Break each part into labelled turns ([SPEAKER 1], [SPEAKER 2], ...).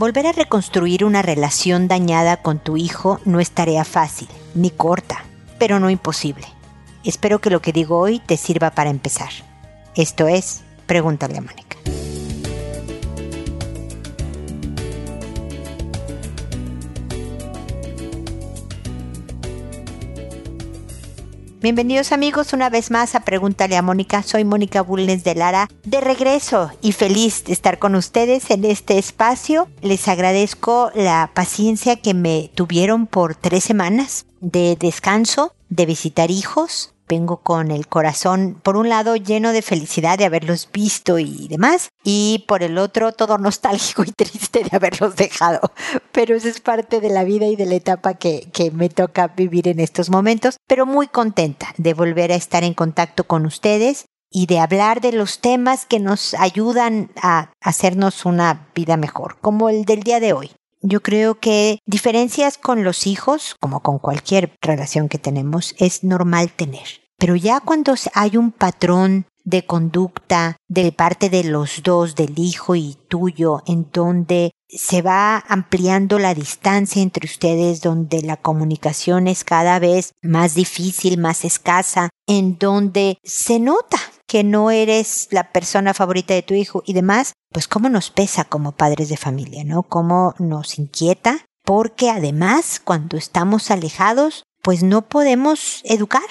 [SPEAKER 1] Volver a reconstruir una relación dañada con tu hijo no es tarea fácil, ni corta, pero no imposible. Espero que lo que digo hoy te sirva para empezar. Esto es, pregúntale a Mónica. Bienvenidos amigos una vez más a Pregúntale a Mónica. Soy Mónica Bulnes de Lara, de regreso y feliz de estar con ustedes en este espacio. Les agradezco la paciencia que me tuvieron por tres semanas de descanso, de visitar hijos, vengo con el corazón, por un lado, lleno de felicidad de haberlos visto y demás, y por el otro, todo nostálgico y triste de haberlos dejado. Pero eso es parte de la vida y de la etapa que, que me toca vivir en estos momentos, pero muy contenta de volver a estar en contacto con ustedes y de hablar de los temas que nos ayudan a hacernos una vida mejor, como el del día de hoy. Yo creo que diferencias con los hijos, como con cualquier relación que tenemos, es normal tener. Pero ya cuando hay un patrón de conducta de parte de los dos, del hijo y tuyo, en donde se va ampliando la distancia entre ustedes, donde la comunicación es cada vez más difícil, más escasa, en donde se nota que no eres la persona favorita de tu hijo y demás, pues cómo nos pesa como padres de familia, ¿no? Cómo nos inquieta, porque además cuando estamos alejados, pues no podemos educar.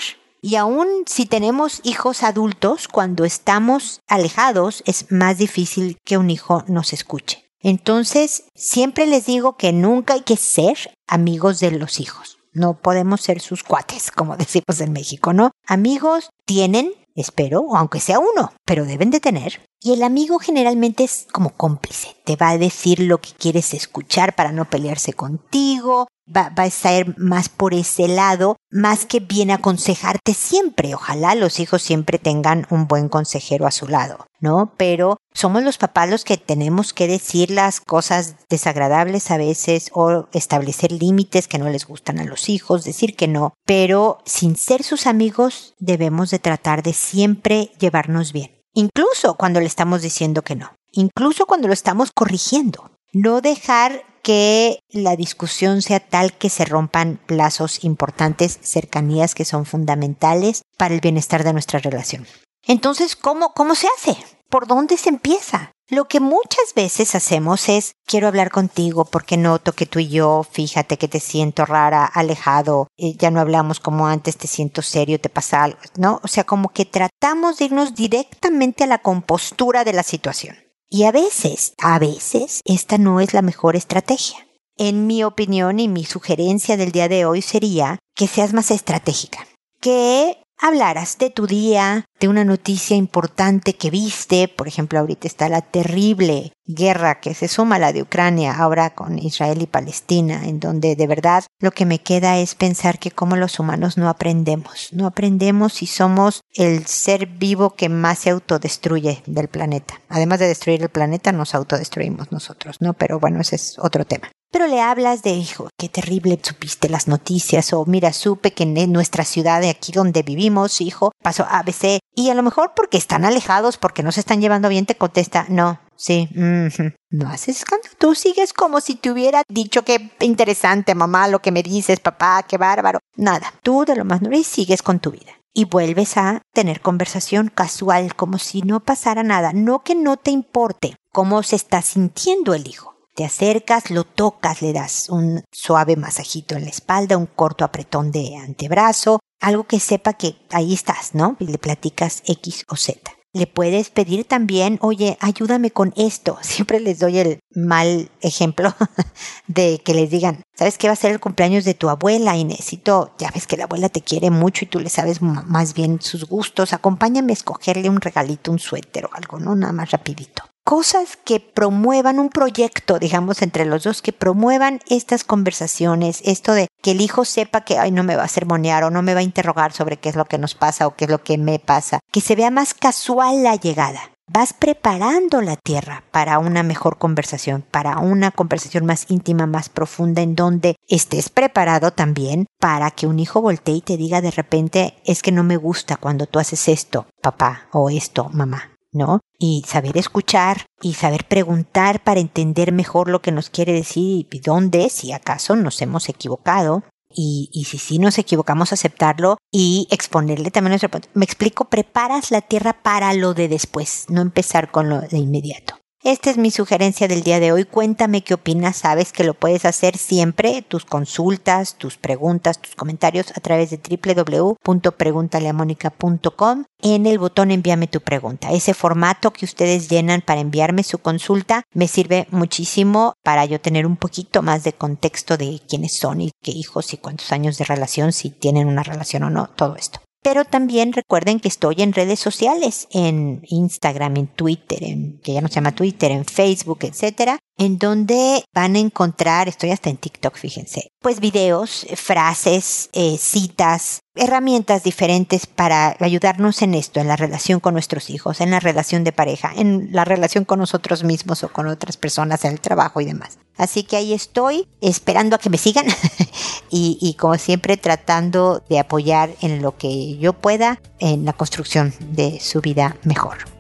[SPEAKER 1] Y aún si tenemos hijos adultos, cuando estamos alejados es más difícil que un hijo nos escuche. Entonces, siempre les digo que nunca hay que ser amigos de los hijos. No podemos ser sus cuates, como decimos en México, ¿no? Amigos tienen espero, aunque sea uno, pero deben de tener. Y el amigo generalmente es como cómplice, te va a decir lo que quieres escuchar para no pelearse contigo, va, a estar más por ese lado, más que bien aconsejarte siempre. Ojalá los hijos siempre tengan un buen consejero a su lado, ¿no? Pero somos los papás los que tenemos que decir las cosas desagradables a veces o establecer límites que no les gustan a los hijos, decir que no, pero sin ser sus amigos debemos de tratar de siempre llevarnos bien incluso cuando le estamos diciendo que no, incluso cuando lo estamos corrigiendo. No dejar que la discusión sea tal que se rompan plazos importantes, cercanías que son fundamentales para el bienestar de nuestra relación. Entonces, ¿cómo, cómo se hace? ¿Por dónde se empieza? Lo que muchas veces hacemos es, quiero hablar contigo porque noto que tú y yo, fíjate que te siento rara, alejado, eh, ya no hablamos como antes, te siento serio, te pasa algo, ¿no? O sea, como que tratamos de irnos directamente a la compostura de la situación. Y a veces, a veces, esta no es la mejor estrategia. En mi opinión y mi sugerencia del día de hoy sería que seas más estratégica, que hablaras de tu día, de una noticia importante que viste, por ejemplo, ahorita está la terrible guerra que se suma a la de Ucrania ahora con Israel y Palestina, en donde de verdad lo que me queda es pensar que como los humanos no aprendemos, no aprendemos y somos el ser vivo que más se autodestruye del planeta. Además de destruir el planeta, nos autodestruimos nosotros, ¿no? Pero bueno, ese es otro tema. Pero le hablas de, hijo, qué terrible supiste las noticias, o mira, supe que en nuestra ciudad de aquí donde vivimos, hijo, pasó ABC, y a lo mejor porque están alejados, porque no se están llevando bien, te contesta, no, sí, no haces escándalo. Tú sigues como si te hubiera dicho que interesante, mamá, lo que me dices, papá, qué bárbaro. Nada, tú de lo más y sigues con tu vida. Y vuelves a tener conversación casual, como si no pasara nada. No que no te importe cómo se está sintiendo el hijo te acercas, lo tocas, le das un suave masajito en la espalda, un corto apretón de antebrazo, algo que sepa que ahí estás, ¿no? Y le platicas X o Z. Le puedes pedir también, oye, ayúdame con esto. Siempre les doy el mal ejemplo de que les digan, ¿sabes qué va a ser el cumpleaños de tu abuela? Y necesito, ya ves que la abuela te quiere mucho y tú le sabes más bien sus gustos. Acompáñame a escogerle un regalito, un suéter o algo, ¿no? Nada más rapidito cosas que promuevan un proyecto, digamos, entre los dos, que promuevan estas conversaciones, esto de que el hijo sepa que, ay, no me va a sermonear o no me va a interrogar sobre qué es lo que nos pasa o qué es lo que me pasa, que se vea más casual la llegada. Vas preparando la tierra para una mejor conversación, para una conversación más íntima, más profunda, en donde estés preparado también para que un hijo voltee y te diga de repente, es que no me gusta cuando tú haces esto, papá, o esto, mamá ¿no? Y saber escuchar y saber preguntar para entender mejor lo que nos quiere decir y dónde, si acaso nos hemos equivocado. Y, y si sí nos equivocamos, aceptarlo y exponerle también nuestro Me explico, preparas la tierra para lo de después, no empezar con lo de inmediato. Esta es mi sugerencia del día de hoy. Cuéntame qué opinas. Sabes que lo puedes hacer siempre, tus consultas, tus preguntas, tus comentarios a través de www.preguntaleamónica.com en el botón envíame tu pregunta. Ese formato que ustedes llenan para enviarme su consulta me sirve muchísimo para yo tener un poquito más de contexto de quiénes son y qué hijos y cuántos años de relación, si tienen una relación o no, todo esto. Pero también recuerden que estoy en redes sociales, en Instagram, en Twitter, en, que ya no se llama Twitter, en Facebook, etcétera, en donde van a encontrar, estoy hasta en TikTok, fíjense, pues videos, frases, eh, citas, herramientas diferentes para ayudarnos en esto, en la relación con nuestros hijos, en la relación de pareja, en la relación con nosotros mismos o con otras personas en el trabajo y demás. Así que ahí estoy esperando a que me sigan y, y como siempre tratando de apoyar en lo que yo pueda en la construcción de su vida mejor.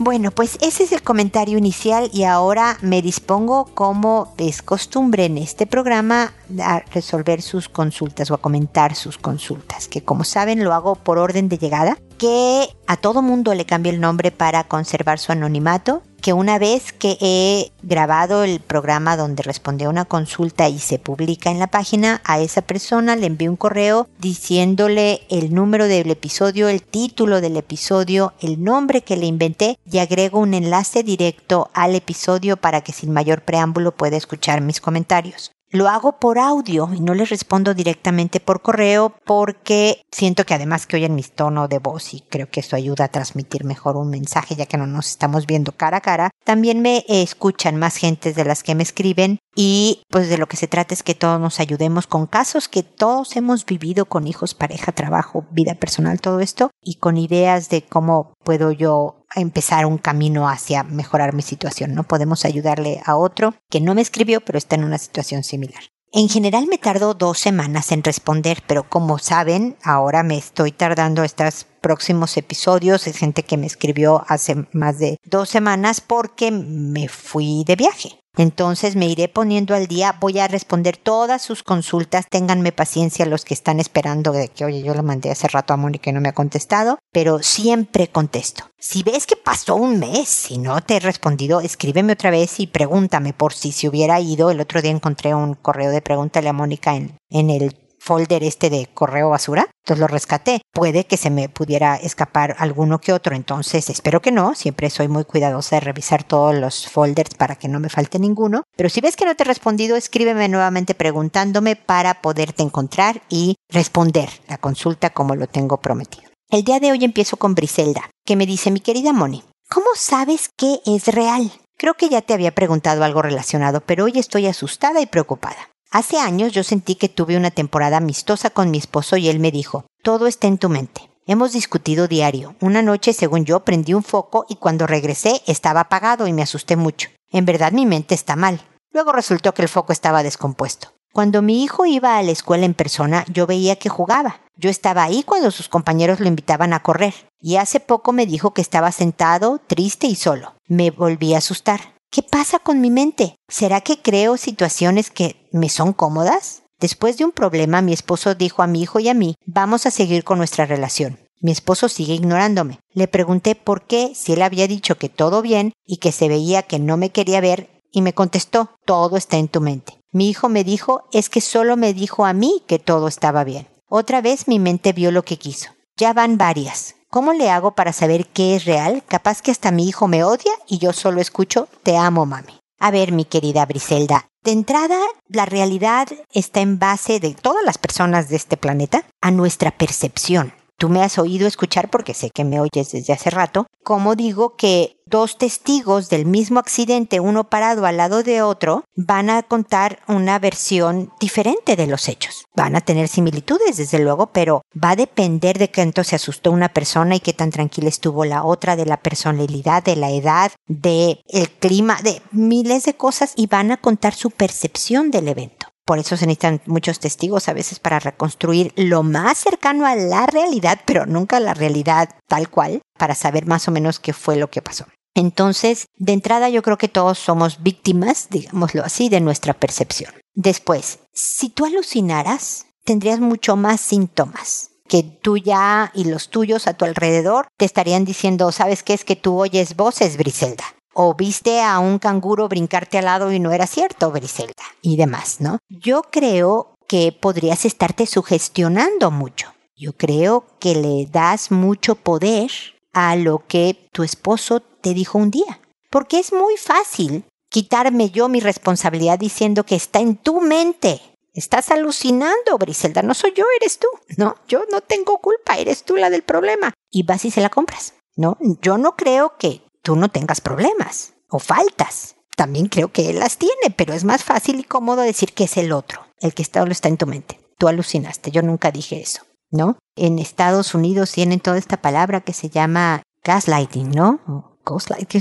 [SPEAKER 1] Bueno, pues ese es el comentario inicial y ahora me dispongo, como es costumbre en este programa, a resolver sus consultas o a comentar sus consultas, que como saben lo hago por orden de llegada, que a todo mundo le cambie el nombre para conservar su anonimato que una vez que he grabado el programa donde responde a una consulta y se publica en la página, a esa persona le envío un correo diciéndole el número del episodio, el título del episodio, el nombre que le inventé y agrego un enlace directo al episodio para que sin mayor preámbulo pueda escuchar mis comentarios. Lo hago por audio y no les respondo directamente por correo porque siento que además que oyen mi tono de voz y creo que eso ayuda a transmitir mejor un mensaje ya que no nos estamos viendo cara a cara, también me escuchan más gentes de las que me escriben y pues de lo que se trata es que todos nos ayudemos con casos que todos hemos vivido con hijos, pareja, trabajo, vida personal, todo esto y con ideas de cómo puedo yo empezar un camino hacia mejorar mi situación, ¿no? Podemos ayudarle a otro que no me escribió, pero está en una situación similar. En general me tardó dos semanas en responder, pero como saben, ahora me estoy tardando estos próximos episodios. Es gente que me escribió hace más de dos semanas porque me fui de viaje. Entonces me iré poniendo al día, voy a responder todas sus consultas, ténganme paciencia los que están esperando de que, oye, yo le mandé hace rato a Mónica y no me ha contestado, pero siempre contesto. Si ves que pasó un mes y no te he respondido, escríbeme otra vez y pregúntame por si se hubiera ido. El otro día encontré un correo de pregúntale a Mónica en, en el folder este de correo basura, entonces lo rescaté. Puede que se me pudiera escapar alguno que otro, entonces espero que no, siempre soy muy cuidadosa de revisar todos los folders para que no me falte ninguno, pero si ves que no te he respondido, escríbeme nuevamente preguntándome para poderte encontrar y responder la consulta como lo tengo prometido. El día de hoy empiezo con Briselda, que me dice, mi querida Moni, ¿cómo sabes que es real? Creo que ya te había preguntado algo relacionado, pero hoy estoy asustada y preocupada. Hace años yo sentí que tuve una temporada amistosa con mi esposo y él me dijo, todo está en tu mente. Hemos discutido diario. Una noche, según yo, prendí un foco y cuando regresé estaba apagado y me asusté mucho. En verdad mi mente está mal. Luego resultó que el foco estaba descompuesto. Cuando mi hijo iba a la escuela en persona, yo veía que jugaba. Yo estaba ahí cuando sus compañeros lo invitaban a correr. Y hace poco me dijo que estaba sentado, triste y solo. Me volví a asustar. ¿Qué pasa con mi mente? ¿Será que creo situaciones que me son cómodas? Después de un problema, mi esposo dijo a mi hijo y a mí, vamos a seguir con nuestra relación. Mi esposo sigue ignorándome. Le pregunté por qué si él había dicho que todo bien y que se veía que no me quería ver y me contestó, todo está en tu mente. Mi hijo me dijo, es que solo me dijo a mí que todo estaba bien. Otra vez mi mente vio lo que quiso. Ya van varias. ¿Cómo le hago para saber qué es real? Capaz que hasta mi hijo me odia y yo solo escucho Te amo, mami. A ver, mi querida Briselda, de entrada, la realidad está en base de todas las personas de este planeta a nuestra percepción. Tú me has oído escuchar, porque sé que me oyes desde hace rato, como digo que dos testigos del mismo accidente, uno parado al lado de otro, van a contar una versión diferente de los hechos. Van a tener similitudes, desde luego, pero va a depender de cuánto se asustó una persona y qué tan tranquila estuvo la otra, de la personalidad, de la edad, de el clima, de miles de cosas y van a contar su percepción del evento. Por eso se necesitan muchos testigos a veces para reconstruir lo más cercano a la realidad, pero nunca la realidad tal cual, para saber más o menos qué fue lo que pasó. Entonces, de entrada yo creo que todos somos víctimas, digámoslo así, de nuestra percepción. Después, si tú alucinaras, tendrías mucho más síntomas que tú ya y los tuyos a tu alrededor te estarían diciendo, ¿sabes qué es que tú oyes voces, Briselda? O viste a un canguro brincarte al lado y no era cierto, Briselda, y demás, ¿no? Yo creo que podrías estarte sugestionando mucho. Yo creo que le das mucho poder a lo que tu esposo te dijo un día. Porque es muy fácil quitarme yo mi responsabilidad diciendo que está en tu mente Estás alucinando, Briselda, no soy yo, eres tú. No, yo no tengo culpa, eres tú la del problema. Y vas y se la compras. No, yo no creo que tú no tengas problemas o faltas. También creo que él las tiene, pero es más fácil y cómodo decir que es el otro, el que está, lo está en tu mente. Tú alucinaste, yo nunca dije eso, ¿no? En Estados Unidos tienen toda esta palabra que se llama gaslighting, ¿no?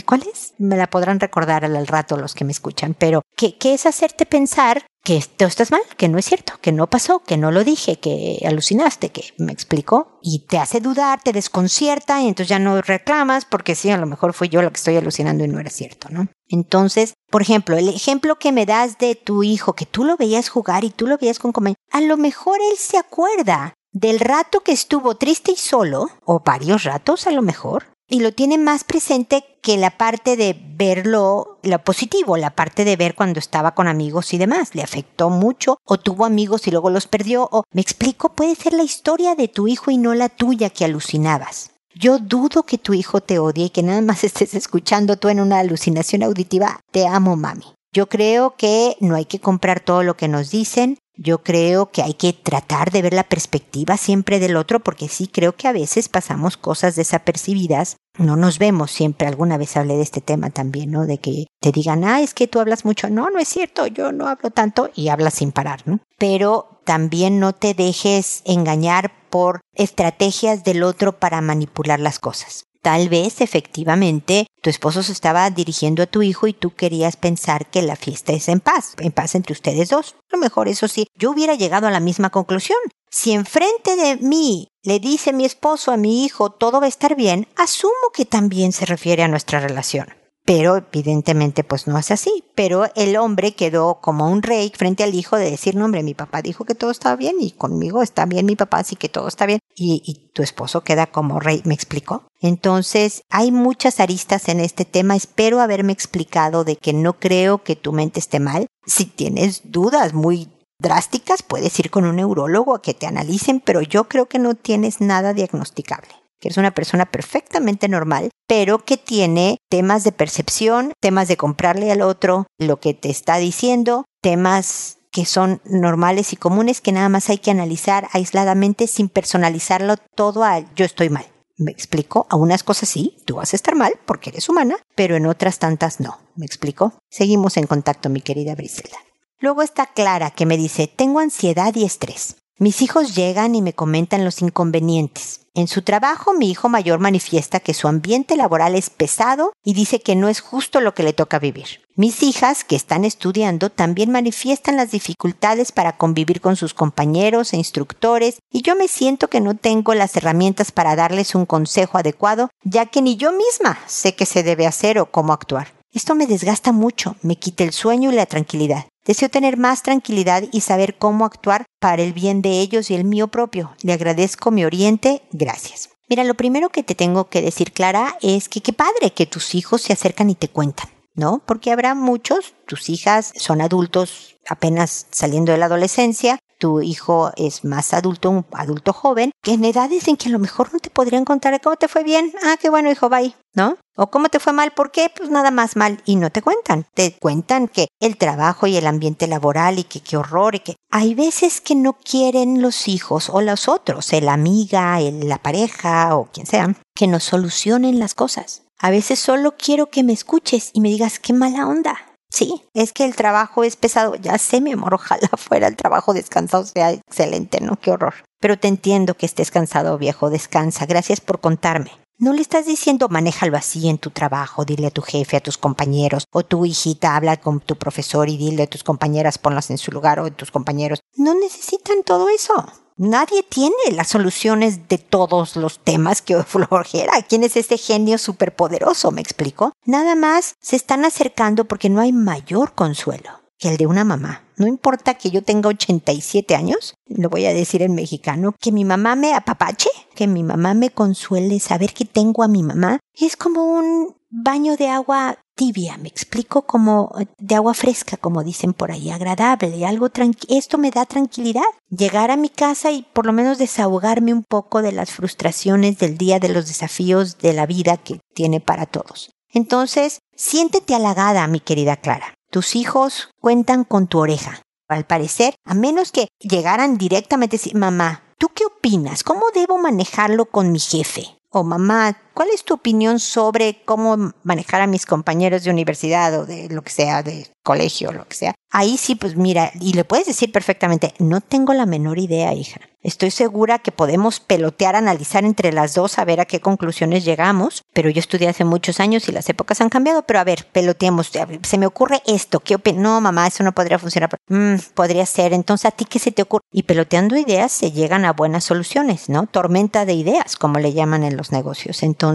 [SPEAKER 1] ¿Cuál es? Me la podrán recordar al rato los que me escuchan, pero ¿qué, es hacerte pensar que tú estás mal, que no es cierto, que no pasó, que no lo dije, que alucinaste, que me explicó y te hace dudar, te desconcierta y entonces ya no reclamas porque sí, a lo mejor fui yo la que estoy alucinando y no era cierto, ¿no? Entonces, por ejemplo, el ejemplo que me das de tu hijo, que tú lo veías jugar y tú lo veías con comer, a lo mejor él se acuerda del rato que estuvo triste y solo, o varios ratos a lo mejor, y lo tiene más presente que la parte de verlo, lo positivo, la parte de ver cuando estaba con amigos y demás. Le afectó mucho o tuvo amigos y luego los perdió o, me explico, puede ser la historia de tu hijo y no la tuya que alucinabas. Yo dudo que tu hijo te odie y que nada más estés escuchando tú en una alucinación auditiva. Te amo, mami. Yo creo que no hay que comprar todo lo que nos dicen, yo creo que hay que tratar de ver la perspectiva siempre del otro porque sí creo que a veces pasamos cosas desapercibidas. No nos vemos siempre. Alguna vez hablé de este tema también, ¿no? De que te digan, ah, es que tú hablas mucho. No, no es cierto, yo no hablo tanto y hablas sin parar, ¿no? Pero también no te dejes engañar por estrategias del otro para manipular las cosas. Tal vez efectivamente tu esposo se estaba dirigiendo a tu hijo y tú querías pensar que la fiesta es en paz, en paz entre ustedes dos. A lo mejor eso sí, yo hubiera llegado a la misma conclusión. Si enfrente de mí le dice mi esposo a mi hijo todo va a estar bien, asumo que también se refiere a nuestra relación pero evidentemente pues no es así. Pero el hombre quedó como un rey frente al hijo de decir, no hombre, mi papá dijo que todo estaba bien y conmigo está bien mi papá, así que todo está bien. Y, y tu esposo queda como rey, ¿me explicó? Entonces, hay muchas aristas en este tema. Espero haberme explicado de que no creo que tu mente esté mal. Si tienes dudas muy drásticas, puedes ir con un neurólogo a que te analicen, pero yo creo que no tienes nada diagnosticable que es una persona perfectamente normal, pero que tiene temas de percepción, temas de comprarle al otro lo que te está diciendo, temas que son normales y comunes que nada más hay que analizar aisladamente sin personalizarlo todo a yo estoy mal. Me explico, a unas cosas sí, tú vas a estar mal porque eres humana, pero en otras tantas no. ¿Me explico? Seguimos en contacto, mi querida Briselda. Luego está Clara que me dice, tengo ansiedad y estrés. Mis hijos llegan y me comentan los inconvenientes. En su trabajo, mi hijo mayor manifiesta que su ambiente laboral es pesado y dice que no es justo lo que le toca vivir. Mis hijas, que están estudiando, también manifiestan las dificultades para convivir con sus compañeros e instructores y yo me siento que no tengo las herramientas para darles un consejo adecuado, ya que ni yo misma sé qué se debe hacer o cómo actuar. Esto me desgasta mucho, me quita el sueño y la tranquilidad. Deseo tener más tranquilidad y saber cómo actuar para el bien de ellos y el mío propio. Le agradezco mi oriente. Gracias. Mira, lo primero que te tengo que decir, Clara, es que qué padre que tus hijos se acercan y te cuentan, ¿no? Porque habrá muchos, tus hijas son adultos apenas saliendo de la adolescencia, tu hijo es más adulto, un adulto joven, que en edades en que a lo mejor no te podrían contar cómo te fue bien, ah, qué bueno hijo, bye, ¿no? O cómo te fue mal, ¿por qué? Pues nada más mal. Y no te cuentan. Te cuentan que el trabajo y el ambiente laboral y que qué horror y que hay veces que no quieren los hijos o los otros, el amiga, el, la pareja o quien sea, que nos solucionen las cosas. A veces solo quiero que me escuches y me digas qué mala onda. Sí, es que el trabajo es pesado. Ya sé, mi amor, ojalá fuera el trabajo descansado sea excelente, ¿no? Qué horror. Pero te entiendo que estés cansado, viejo. Descansa. Gracias por contarme. No le estás diciendo manéjalo así en tu trabajo, dile a tu jefe, a tus compañeros, o tu hijita habla con tu profesor y dile a tus compañeras ponlas en su lugar o a tus compañeros. No necesitan todo eso. Nadie tiene las soluciones de todos los temas que flojera. ¿Quién es este genio superpoderoso? ¿Me explico? Nada más se están acercando porque no hay mayor consuelo que el de una mamá. No importa que yo tenga 87 años, lo voy a decir en mexicano, que mi mamá me apapache, que mi mamá me consuele, saber que tengo a mi mamá, es como un baño de agua tibia, me explico como de agua fresca, como dicen por ahí, agradable, algo tranquilo. Esto me da tranquilidad. Llegar a mi casa y por lo menos desahogarme un poco de las frustraciones del día, de los desafíos de la vida que tiene para todos. Entonces, siéntete halagada, mi querida Clara. Tus hijos cuentan con tu oreja. Al parecer, a menos que llegaran directamente a decir, mamá, ¿tú qué opinas? ¿Cómo debo manejarlo con mi jefe? O mamá, ¿cuál es tu opinión sobre cómo manejar a mis compañeros de universidad o de lo que sea, de colegio o lo que sea? Ahí sí, pues mira, y le puedes decir perfectamente, no tengo la menor idea, hija. Estoy segura que podemos pelotear, analizar entre las dos a ver a qué conclusiones llegamos, pero yo estudié hace muchos años y las épocas han cambiado, pero a ver, peloteemos, se me ocurre esto, ¿qué opinas? No, mamá, eso no podría funcionar. Mm, podría ser, entonces a ti qué se te ocurre? Y peloteando ideas se llegan a buenas soluciones, ¿no? Tormenta de ideas, como le llaman en los negocios. Entonces,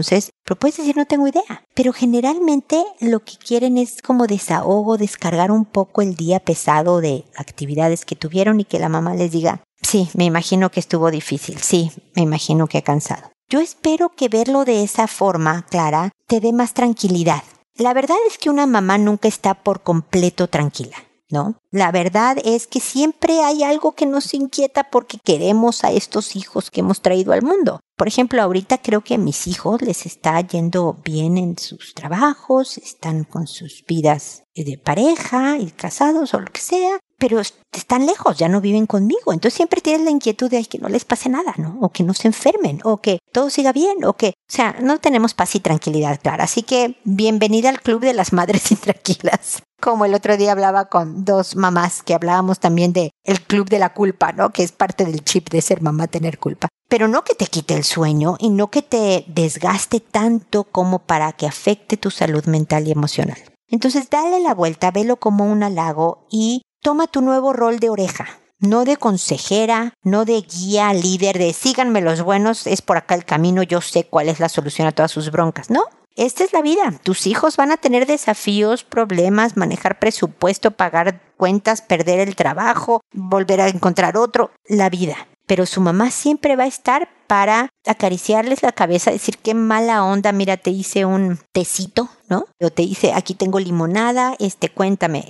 [SPEAKER 1] pero puedes decir no tengo idea, pero generalmente lo que quieren es como desahogo, descargar un poco el día pesado de actividades que tuvieron y que la mamá les diga, Sí, me imagino que estuvo difícil, sí, me imagino que ha cansado. Yo espero que verlo de esa forma, Clara, te dé más tranquilidad. La verdad es que una mamá nunca está por completo tranquila, ¿no? La verdad es que siempre hay algo que nos inquieta porque queremos a estos hijos que hemos traído al mundo. Por ejemplo, ahorita creo que a mis hijos les está yendo bien en sus trabajos, están con sus vidas de pareja y casados o lo que sea, pero están lejos, ya no viven conmigo. Entonces siempre tienes la inquietud de que no les pase nada, ¿no? O que no se enfermen, o que todo siga bien, o que, o sea, no tenemos paz y tranquilidad, claro. Así que bienvenida al club de las madres intranquilas. Como el otro día hablaba con dos mamás que hablábamos también de el club de la culpa, ¿no? Que es parte del chip de ser mamá tener culpa. Pero no que te quite el sueño y no que te desgaste tanto como para que afecte tu salud mental y emocional. Entonces dale la vuelta, velo como un halago y Toma tu nuevo rol de oreja, no de consejera, no de guía, líder, de síganme los buenos, es por acá el camino, yo sé cuál es la solución a todas sus broncas, ¿no? Esta es la vida. Tus hijos van a tener desafíos, problemas, manejar presupuesto, pagar cuentas, perder el trabajo, volver a encontrar otro, la vida. Pero su mamá siempre va a estar para acariciarles la cabeza, decir qué mala onda, mira, te hice un tecito, ¿no? O te hice, aquí tengo limonada, este, cuéntame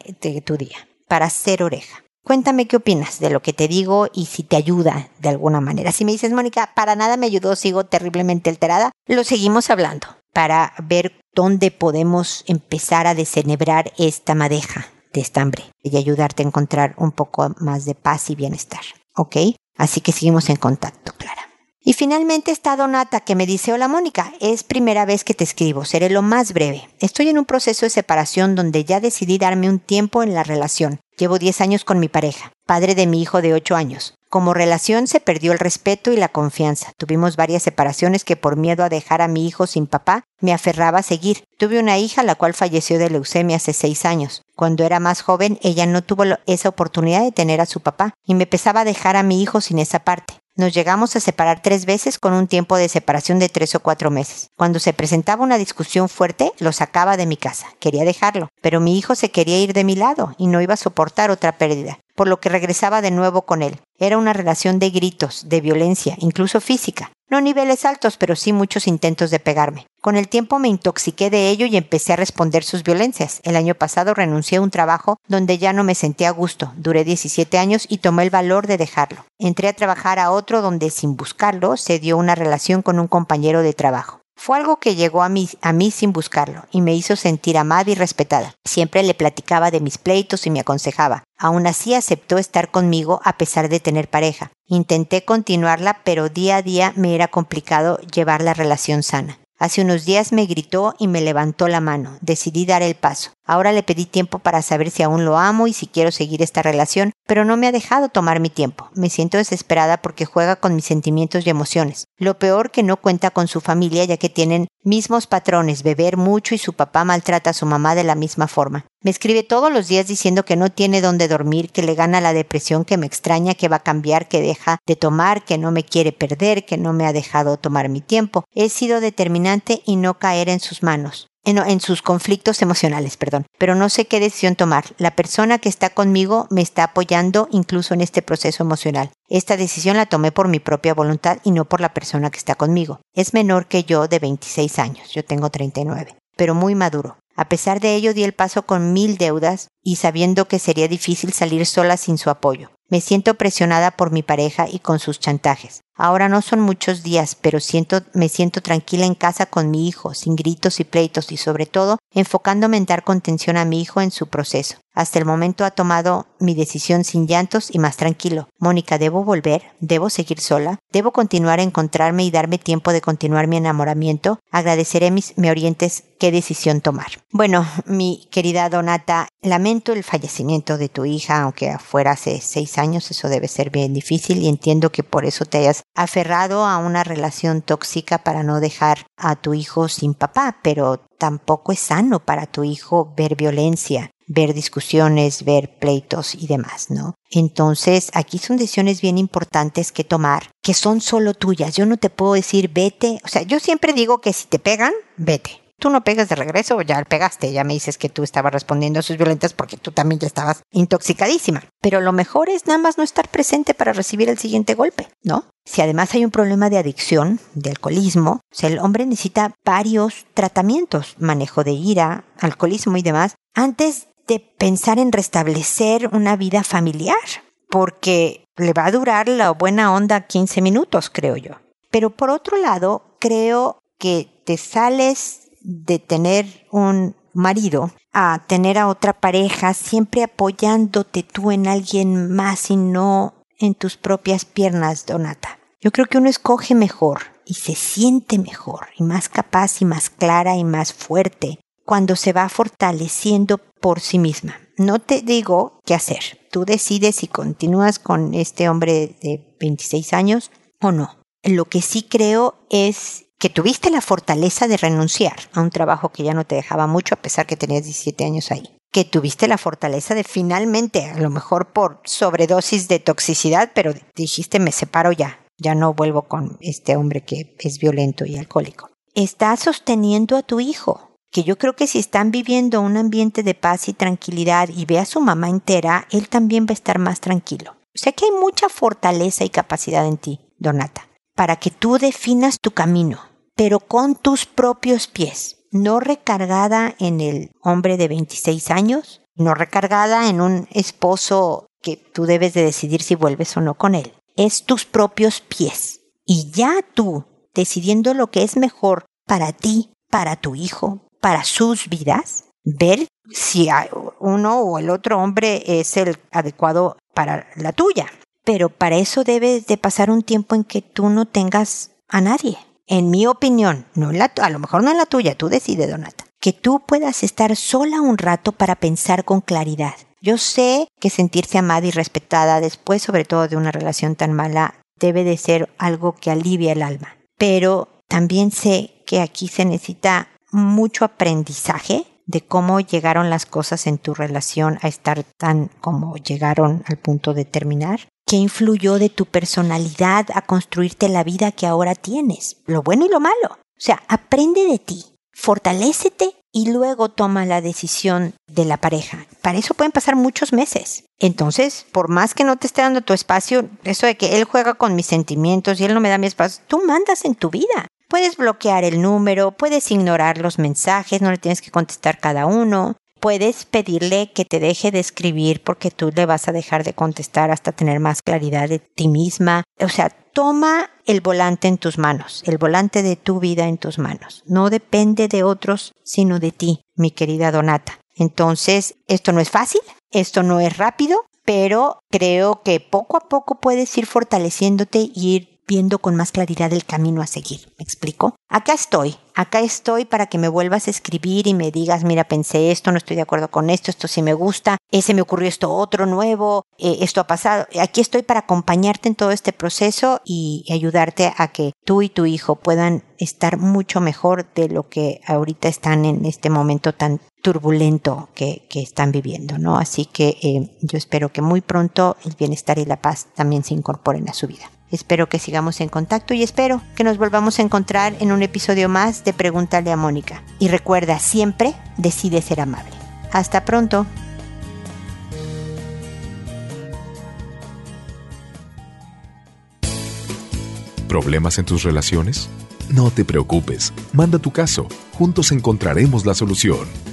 [SPEAKER 1] tu día para ser oreja. Cuéntame qué opinas de lo que te digo y si te ayuda de alguna manera. Si me dices, Mónica, para nada me ayudó, sigo terriblemente alterada, lo seguimos hablando para ver dónde podemos empezar a desenebrar esta madeja de estambre y ayudarte a encontrar un poco más de paz y bienestar. ¿Ok? Así que seguimos en contacto, Clara. Y finalmente está Donata que me dice, hola Mónica, es primera vez que te escribo, seré lo más breve. Estoy en un proceso de separación donde ya decidí darme un tiempo en la relación. Llevo 10 años con mi pareja, padre de mi hijo de 8 años. Como relación se perdió el respeto y la confianza. Tuvimos varias separaciones que por miedo a dejar a mi hijo sin papá me aferraba a seguir. Tuve una hija la cual falleció de leucemia hace 6 años. Cuando era más joven ella no tuvo esa oportunidad de tener a su papá y me pesaba dejar a mi hijo sin esa parte. Nos llegamos a separar tres veces con un tiempo de separación de tres o cuatro meses. Cuando se presentaba una discusión fuerte, lo sacaba de mi casa. Quería dejarlo, pero mi hijo se quería ir de mi lado y no iba a soportar otra pérdida, por lo que regresaba de nuevo con él. Era una relación de gritos, de violencia, incluso física. No niveles altos, pero sí muchos intentos de pegarme. Con el tiempo me intoxiqué de ello y empecé a responder sus violencias. El año pasado renuncié a un trabajo donde ya no me sentía a gusto. Duré 17 años y tomé el valor de dejarlo. Entré a trabajar a otro donde sin buscarlo se dio una relación con un compañero de trabajo. Fue algo que llegó a mí, a sin buscarlo y me hizo sentir amada y respetada. Siempre le platicaba de mis pleitos y me aconsejaba. Aún así aceptó estar conmigo a pesar de tener pareja. Intenté continuarla, pero día a día me era complicado llevar la relación sana. Hace unos días me gritó y me levantó la mano. Decidí dar el paso. Ahora le pedí tiempo para saber si aún lo amo y si quiero seguir esta relación, pero no me ha dejado tomar mi tiempo. Me siento desesperada porque juega con mis sentimientos y emociones. Lo peor que no cuenta con su familia ya que tienen mismos patrones, beber mucho y su papá maltrata a su mamá de la misma forma. Me escribe todos los días diciendo que no tiene dónde dormir, que le gana la depresión, que me extraña, que va a cambiar, que deja de tomar, que no me quiere perder, que no me ha dejado tomar mi tiempo. He sido determinante y no caer en sus manos en, sus conflictos emocionales, perdón. Pero no sé qué decisión tomar. La persona que está conmigo me está apoyando incluso en este proceso emocional. Esta decisión la tomé por mi propia voluntad y no por la persona que está conmigo. Es menor que yo de 26 años, yo tengo 39, pero muy maduro. A pesar de ello di el paso con mil deudas y sabiendo que sería difícil salir sola sin su apoyo. Me siento presionada por mi pareja y con sus chantajes. Ahora no son muchos días, pero siento, me siento tranquila en casa con mi hijo, sin gritos y pleitos y sobre todo enfocándome en dar contención a mi hijo en su proceso. Hasta el momento ha tomado mi decisión sin llantos y más tranquilo. Mónica, ¿debo volver? ¿Debo seguir sola? ¿Debo continuar a encontrarme y darme tiempo de continuar mi enamoramiento? Agradeceré mis me orientes qué decisión tomar. Bueno, mi querida Donata, lamento el fallecimiento de tu hija, aunque fuera hace seis años, eso debe ser bien difícil y entiendo que por eso te hayas aferrado a una relación tóxica para no dejar a tu hijo sin papá, pero tampoco es sano para tu hijo ver violencia, ver discusiones, ver pleitos y demás, ¿no? Entonces, aquí son decisiones bien importantes que tomar, que son solo tuyas. Yo no te puedo decir vete, o sea, yo siempre digo que si te pegan, vete tú no pegas de regreso, ya pegaste, ya me dices que tú estabas respondiendo a sus violentas porque tú también ya estabas intoxicadísima. Pero lo mejor es nada más no estar presente para recibir el siguiente golpe, ¿no? Si además hay un problema de adicción, de alcoholismo, el hombre necesita varios tratamientos, manejo de ira, alcoholismo y demás, antes de pensar en restablecer una vida familiar, porque le va a durar la buena onda 15 minutos, creo yo. Pero por otro lado, creo que te sales de tener un marido a tener a otra pareja, siempre apoyándote tú en alguien más y no en tus propias piernas, Donata. Yo creo que uno escoge mejor y se siente mejor y más capaz y más clara y más fuerte cuando se va fortaleciendo por sí misma. No te digo qué hacer. Tú decides si continúas con este hombre de 26 años o no. Lo que sí creo es que tuviste la fortaleza de renunciar a un trabajo que ya no te dejaba mucho a pesar que tenías 17 años ahí. Que tuviste la fortaleza de finalmente, a lo mejor por sobredosis de toxicidad, pero dijiste me separo ya, ya no vuelvo con este hombre que es violento y alcohólico. Estás sosteniendo a tu hijo, que yo creo que si están viviendo un ambiente de paz y tranquilidad y ve a su mamá entera, él también va a estar más tranquilo. O sea que hay mucha fortaleza y capacidad en ti, Donata, para que tú definas tu camino, pero con tus propios pies, no recargada en el hombre de 26 años, no recargada en un esposo que tú debes de decidir si vuelves o no con él. Es tus propios pies. Y ya tú, decidiendo lo que es mejor para ti, para tu hijo, para sus vidas, ver si uno o el otro hombre es el adecuado para la tuya. Pero para eso debes de pasar un tiempo en que tú no tengas a nadie en mi opinión, no la, a lo mejor no en la tuya, tú decides, Donata, que tú puedas estar sola un rato para pensar con claridad. Yo sé que sentirse amada y respetada después, sobre todo de una relación tan mala, debe de ser algo que alivia el alma. Pero también sé que aquí se necesita mucho aprendizaje de cómo llegaron las cosas en tu relación a estar tan como llegaron al punto de terminar ¿Qué influyó de tu personalidad a construirte la vida que ahora tienes? Lo bueno y lo malo. O sea, aprende de ti, fortalécete y luego toma la decisión de la pareja. Para eso pueden pasar muchos meses. Entonces, por más que no te esté dando tu espacio, eso de que él juega con mis sentimientos y él no me da mi espacio, tú mandas en tu vida. Puedes bloquear el número, puedes ignorar los mensajes, no le tienes que contestar cada uno, puedes pedirle que te deje de escribir porque tú le vas a dejar de contestar hasta tener más claridad de ti misma. O sea, toma el volante en tus manos, el volante de tu vida en tus manos. No depende de otros, sino de ti, mi querida Donata. Entonces, esto no es fácil, esto no es rápido, pero creo que poco a poco puedes ir fortaleciéndote y ir viendo con más claridad el camino a seguir. ¿Me explico? Acá estoy, acá estoy para que me vuelvas a escribir y me digas, mira, pensé esto, no estoy de acuerdo con esto, esto sí me gusta, ese me ocurrió esto otro nuevo, eh, esto ha pasado. Aquí estoy para acompañarte en todo este proceso y ayudarte a que tú y tu hijo puedan estar mucho mejor de lo que ahorita están en este momento tan turbulento que, están viviendo, ¿no? Así que eh, yo espero que muy pronto el bienestar y la paz también se incorporen a su vida. Espero que sigamos en contacto y espero que nos volvamos a encontrar en un episodio más de Pregúntale a Mónica. Y recuerda, siempre decide ser amable. Hasta pronto.
[SPEAKER 2] ¿Problemas en tus relaciones? No te preocupes, manda tu caso, juntos encontraremos la solución